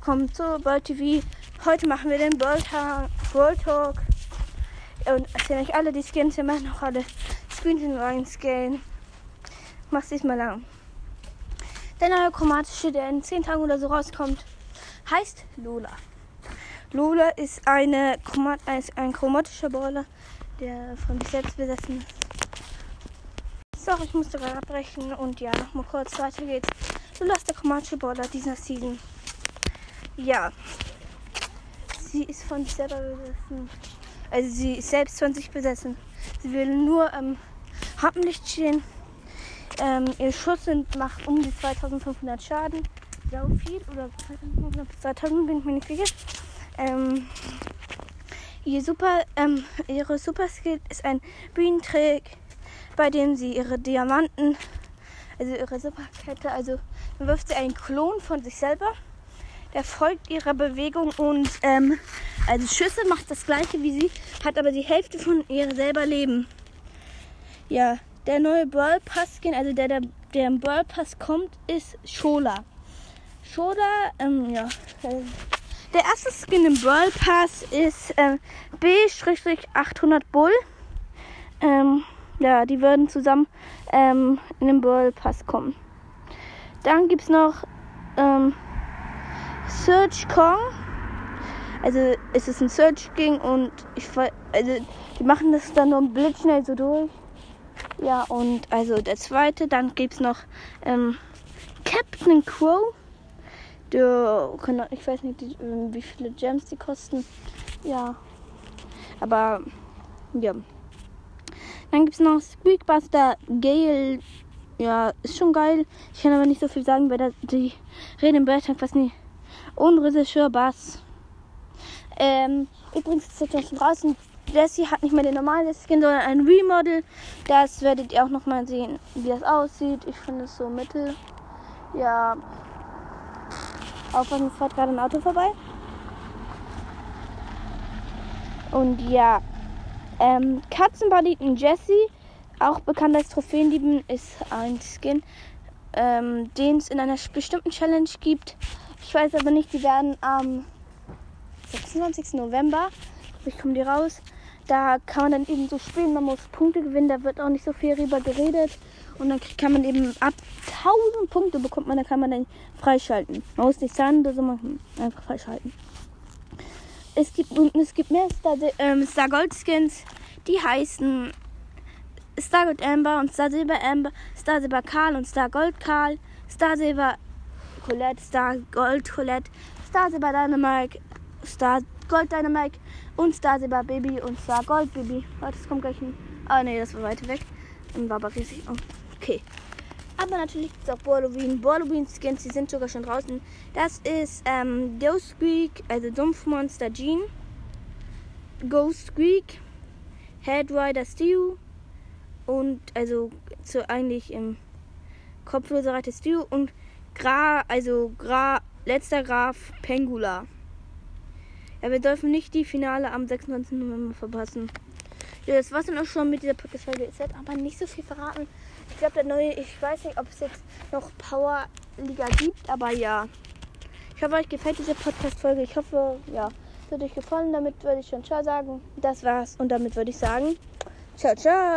willkommen zu Ball TV. Heute machen wir den Ball Talk. Und erzählen euch alle die Skins. Wir machen auch alle neuen Skin. Mach's diesmal lang. Der neue chromatische, der in 10 Tagen oder so rauskommt, heißt Lola. Lola ist eine ist ein chromatischer Brawler, der von sich selbst besessen ist. So, ich musste gerade abbrechen und ja, nochmal kurz weiter geht's. Lola ist der chromatische Brawler dieser Season. Ja. Sie ist von sich selber besessen. Also sie ist selbst von sich besessen. Sie will nur ähm, Rampenlicht stehen. Ähm, ihr Schuss sind, macht um die 2500 Schaden. Sau viel. Oder 2500 bis 2000 bin ich mir nicht sicher. Ähm, ihr Super, ähm, ihre Super Skill ist ein Bühnentrick, bei dem sie ihre Diamanten, also ihre Superkette, also wirft sie einen Klon von sich selber der folgt ihrer Bewegung und ähm, also Schüsse macht das gleiche wie sie, hat aber die Hälfte von ihr selber Leben. Ja, der neue Brawl Pass Skin, also der, der, der im Brawl Pass kommt, ist Shola. Shola, ähm, ja. Äh, der erste Skin im Brawl Pass ist ähm, B-800 Bull. Ähm, ja, die würden zusammen ähm, in den Brawl Pass kommen. Dann gibt es noch ähm, Search Kong. Also es ist ein Search King und ich also die machen das dann nur blitzschnell so durch. Ja, und also der zweite, dann gibt es noch ähm, Captain Crow. Der, ich weiß nicht, ähm, wie viele Gems die kosten. Ja. Aber ja. Dann gibt es noch Squeakbuster Gale. Ja, ist schon geil. Ich kann aber nicht so viel sagen, weil da die reden im Beitrag fast nie und Regisseur Bass. Ähm, übrigens ist jetzt schon draußen. Jessie hat nicht mehr den normalen Skin, sondern ein Remodel. Das werdet ihr auch noch mal sehen, wie das aussieht. Ich finde es so mittel. Ja. Aufpassen, es fährt gerade ein Auto vorbei. Und ja. Ähm, Katzenbanditen Jessie, auch bekannt als Trophäenlieben, ist ein Skin, ähm, den es in einer bestimmten Challenge gibt. Ich weiß aber nicht, die werden am 26. November, ich komme die raus, da kann man dann eben so spielen, man muss Punkte gewinnen, da wird auch nicht so viel rüber geredet. Und dann kann man eben ab 1000 Punkte bekommt man, da kann man dann freischalten. Man muss nicht zahlen oder so machen, einfach freischalten. Es gibt, es gibt mehr Star, ähm, Star Gold Skins, die heißen Star Gold Amber und Star Silber Amber, Star Silber Karl und Star Gold Karl, Star Silber Colette, Star Gold Colette, Star Silber Dynamite, Star Gold Dynamite und Star Silber Baby und Star Gold Baby. Warte, das kommt gleich ein. Ah, nee, das war weiter weg. Und war aber riesig. Oh, okay. Aber natürlich gibt es auch Borlowin. Borlowin Skins, die sind sogar schon draußen. Das ist ähm, Ghost Squeak, also Dumpfmonster Jean. Ghost Squeak, Headrider Stew und also so eigentlich im kopfloser Reiter Stew und Gra, also Gra, letzter Graf Pengula. Ja, wir dürfen nicht die Finale am 26. November verpassen. Ja, das war's dann auch schon mit dieser Podcast-Folge. Es wird aber nicht so viel verraten. Ich glaube, der neue, ich weiß nicht, ob es jetzt noch Power Liga gibt, aber ja. Ich hoffe, euch gefällt diese Podcast-Folge. Ich hoffe, ja, es wird euch gefallen. Damit würde ich schon Ciao sagen. Das war's und damit würde ich sagen, Ciao, ciao.